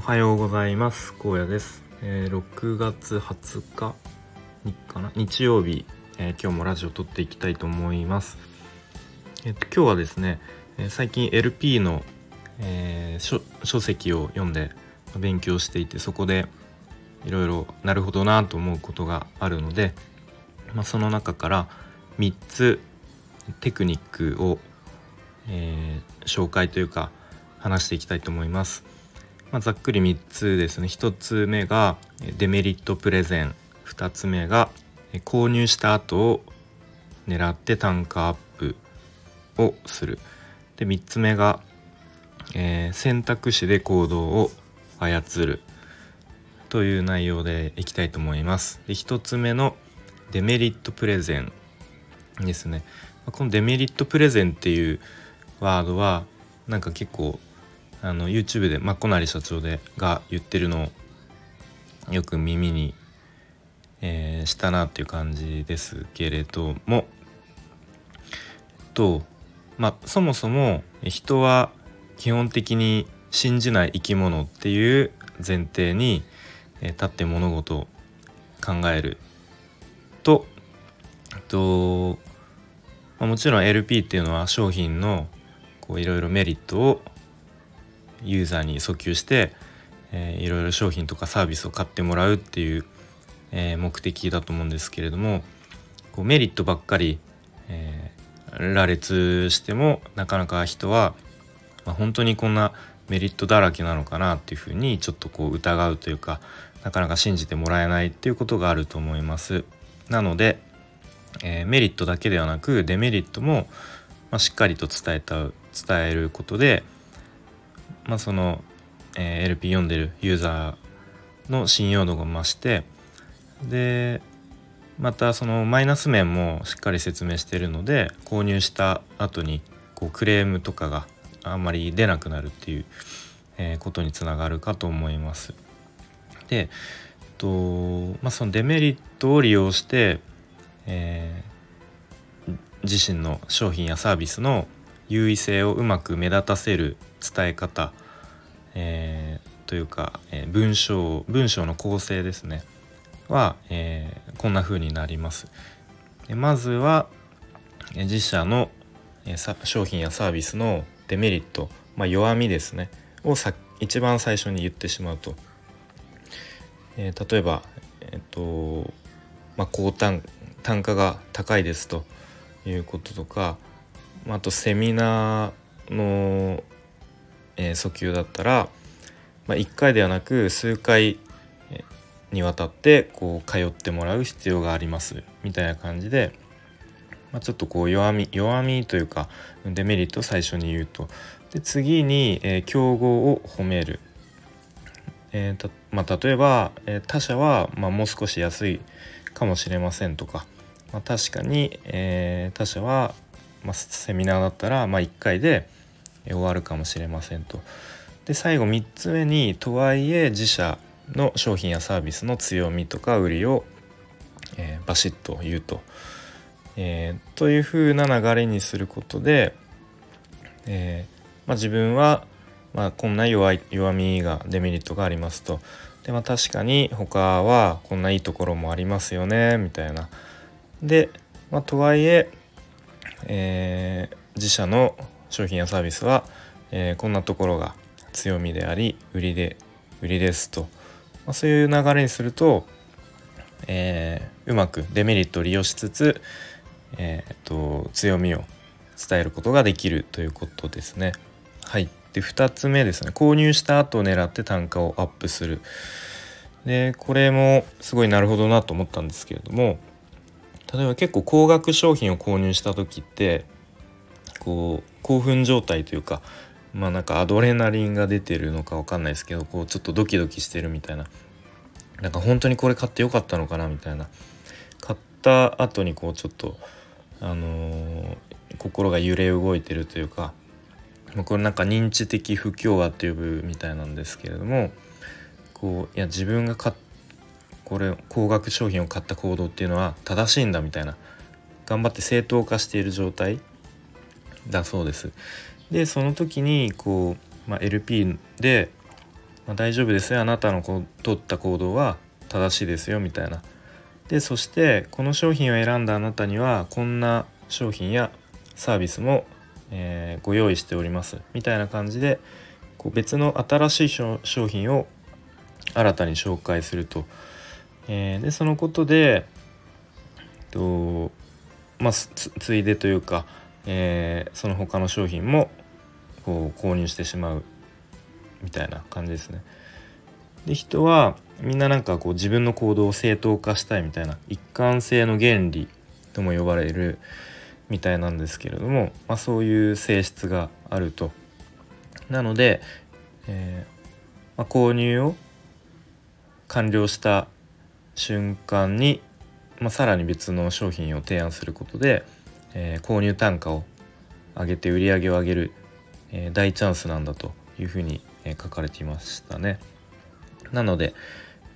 おはようございます。高野です、えー、6月20日にかな？日曜日、えー、今日もラジオ撮っていきたいと思います。えっ、と今日はですね、えー、最近 LP の、え書書籍を読んで勉強していてそこでいろいろなるほどなと思うことがあるので、まあ、その中から3つテクニックを、え紹介というか話していきたいと思います。まあ、ざっくり3つですね。1つ目がデメリットプレゼン。2つ目が購入した後を狙って単価アップをする。で3つ目が、えー、選択肢で行動を操るという内容でいきたいと思います。で1つ目のデメリットプレゼンですね。このデメリットプレゼンっていうワードはなんか結構あの YouTube でまっこなり社長でが言ってるのをよく耳に、えー、したなっていう感じですけれども。とまあそもそも人は基本的に信じない生き物っていう前提に、立って物事を考える。とと、まあ、もちろん LP っていうのは商品のいろいろメリットをユーザーに訴求して、えー、いろいろ商品とかサービスを買ってもらうっていう、えー、目的だと思うんですけれどもこうメリットばっかり、えー、羅列してもなかなか人は、まあ、本当にこんなメリットだらけなのかなっていうふうにちょっとこう疑うというかなかなか信じてもらえないっていうことがあると思います。なので、えー、メリットだけではなくデメリットも、まあ、しっかりと伝えた伝えることで、まあ、その、えー、LP 読んでるユーザーの信用度が増してでまたそのマイナス面もしっかり説明しているので購入した後にこうクレームとかがあんまり出なくなるっていう、えー、ことにつながるかと思います。でと、まあ、そのデメリットを利用して、えー、自身の商品やサービスの優位性をうまく目立たせる伝え方、えー、というか、えー、文章文章の構成ですね。は、えー、こんな風になります。まずは自社の商品やサービスのデメリット、まあ、弱みですね。をさ一番最初に言ってしまうと、えー、例えば、えーとまあ、高単単価が高いですということとかあとセミナーの、えー、訴求だったら、まあ、1回ではなく数回にわたってこう通ってもらう必要がありますみたいな感じで、まあ、ちょっとこう弱み弱みというかデメリットを最初に言うと。で次に、えー、競合を褒める、えーまあ、例えば、えー、他社は、まあ、もう少し安いかもしれませんとか、まあ、確かに、えー、他社はまあ、セミナーだったら、まあ、1回で終わるかもしれませんと。で最後3つ目にとはいえ自社の商品やサービスの強みとか売りを、えー、バシッと言うと。えー、というふうな流れにすることで、えーまあ、自分は、まあ、こんな弱い弱みがデメリットがありますと。でまあ確かに他はこんないいところもありますよねみたいな。で、まあ、とはいええー、自社の商品やサービスは、えー、こんなところが強みであり売りで売りですと、まあ、そういう流れにすると、えー、うまくデメリットを利用しつつ、えーと、強みを伝えることができるということですね。はい、で2つ目ですね購入した後を狙って単価をアップする。でこれもすごいなるほどなと思ったんですけれども例えば結構高額商品を購入した時ってこう興奮状態というかまあなんかアドレナリンが出てるのか分かんないですけどこうちょっとドキドキしてるみたいな。なんか本当にこれ買ってよかったのかなみたいな。買った後にこうちょっとあのー、心が揺れ動いてるというかこれなんか認知的不協和って呼ぶみたいなんですけれどもこういや自分が買ったこれ高額商品を買った行動っていうのは正しいんだみたいな。頑張って正当化している状態。だそうです。でその時にこう、まあ、LP でまあ、大丈夫ですよ。あなたのこ取った行動は正しいですよみたいな。でそしてこの商品を選んだあなたにはこんな商品やサービスも、えー、ご用意しております。みたいな感じでこう別の新しい商品を新たに紹介すると、えー、でそのことでとまあついでというか、えー、その他の商品もこう購入してしまうみたいな感じですね。で人はみんななんかこう自分の行動を正当化したいみたいな一貫性の原理とも呼ばれるみたいなんですけれども、まあ、そういう性質があると。なので、えー、まあ、購入を完了した瞬間に、まあ、さらに別の商品を提案することで、えー、購入単価を上げて売り上げを上げる、えー、大チャンスなんだというふうに、え書かれていましたね。なので、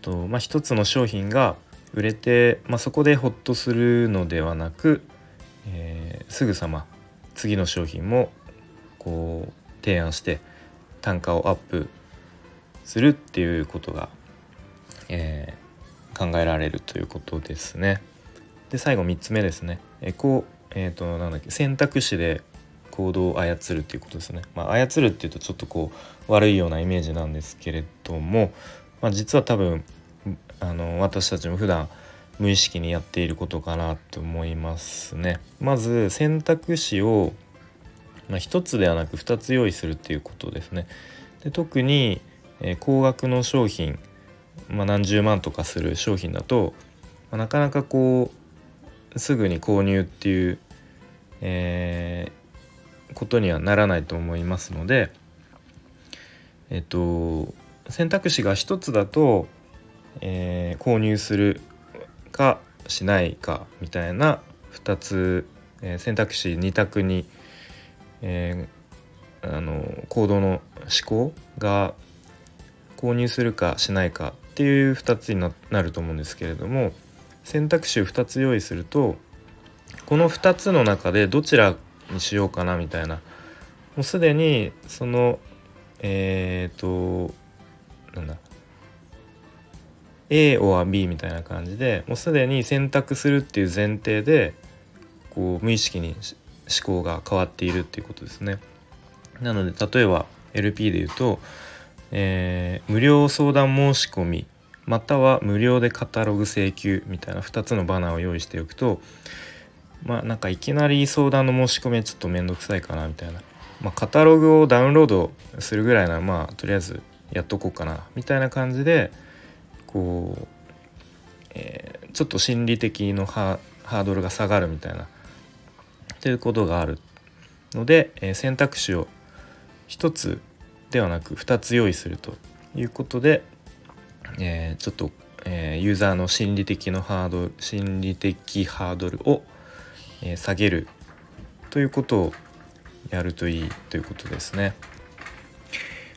とまあ、一つの商品が売れて、まあ、そこでホッとするのではなく、えー、すぐさま次の商品もこう提案して単価をアップするっていうことが、えー、考えられるということですね。で最後3つ目ですね。えこうえーと、なんだっけ選択肢で行動を操るっていうことですね。まあ、操るっていうとちょっとこう悪いようなイメージなんですけれども、まあ、実は多分あの私たちも普段無意識にやっていることかなと思いますね。まず選択肢を、まあ、1つではなく2つ用意するっていうことですね。で特に、えー、高額の商品、まあ、何十万とかする商品だと、まあ、なかなかこうすぐに購入っていう、えー、ことにはならないと思いますのでえっと選択肢が1つだとえー、購入するかしないかみたいな2つ、えー、選択肢2択に、えー、あの行動の思考が購入するかしないかっていう2つになると思うんですけれども選択肢を2つ用意するとこの2つの中でどちらにしようかなみたいなもうすでにそのえっ、ー、となんだ A or B みたいな感じでもうすでに選択するっていう前提でこう無意識に思考が変わっているっていうことですね。なので例えば LP で言うと、えー、無料相談申し込みまたは無料でカタログ請求みたいな2つのバナーを用意しておくとまあなんかいきなり相談の申し込みはちょっと面倒くさいかなみたいな、まあ、カタログをダウンロードするぐらいならまあとりあえずやっとこうかなみたいな感じでこう、えー、ちょっと心理的のハードルが下がるみたいなということがあるので、えー、選択肢を1つではなく2つ用意するということで、えー、ちょっと、えー、ユーザーの心理的のハードル心理的ハードルを、えー、下げるということをやるといいということですね。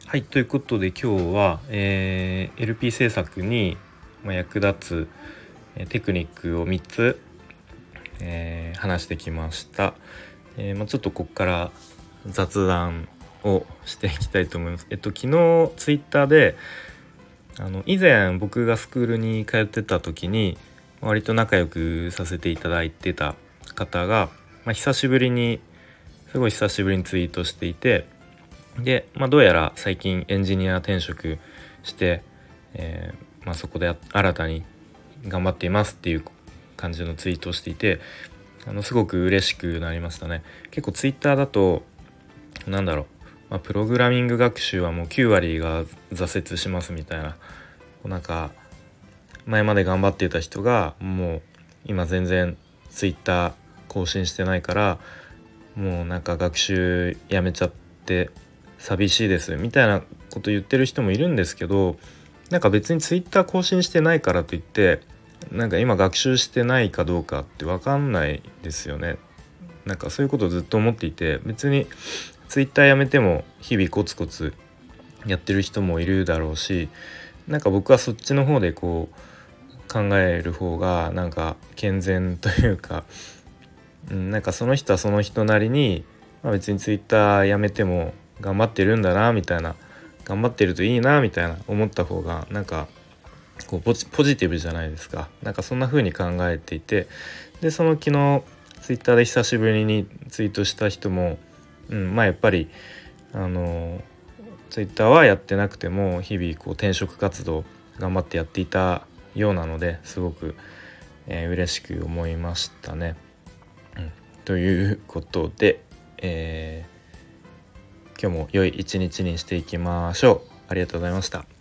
はいということで今日は、えー、LP 制作に役立つテクニックを3つ、えー、話してきました、えーまあ、ちょっとここから雑談をしていきたいと思います。えっと昨日ツイッターであの以前僕がスクールに通ってた時に割と仲良くさせていただいてた方が、まあ、久しぶりにすごい久しぶりにツイートしていてで、まあ、どうやら最近エンジニア転職して、えー、まあ、そこで新たに頑張っていますっていう感じのツイートをしていてあのすごく嬉しくなりましたね結構ツイッターだとなんだろう、まあ、プログラミング学習はもう9割が挫折しますみたいななんか前まで頑張っていた人がもう今全然ツイッター更新してないからもうなんか学習やめちゃって寂しいですみたいなこと言ってる人もいるんですけどなんか別に Twitter 更新してないからといってなんか今学習してないかどうかって分かんないですよね。なんかそういうことをずっと思っていて別に Twitter やめても日々コツコツやってる人もいるだろうしなんか僕はそっちの方でこう考える方がなんか健全というか、うん、なんかその人はその人なりに、まあ、別に Twitter やめても頑張ってるんだなみたいな頑張ってるといいなみたいな思った方がなんかこうポジポジティブじゃないですか。なんかそんな風に考えていてでその昨日ツイッターで久しぶりにツイートした人も、うん、まあやっぱりあのツイッターはやってなくても日々こう転職活動頑張ってやっていたようなのですごく、えー、嬉しく思いましたね。うん、ということで、えー、今日も良い一日にしていきましょう。ありがとうございました。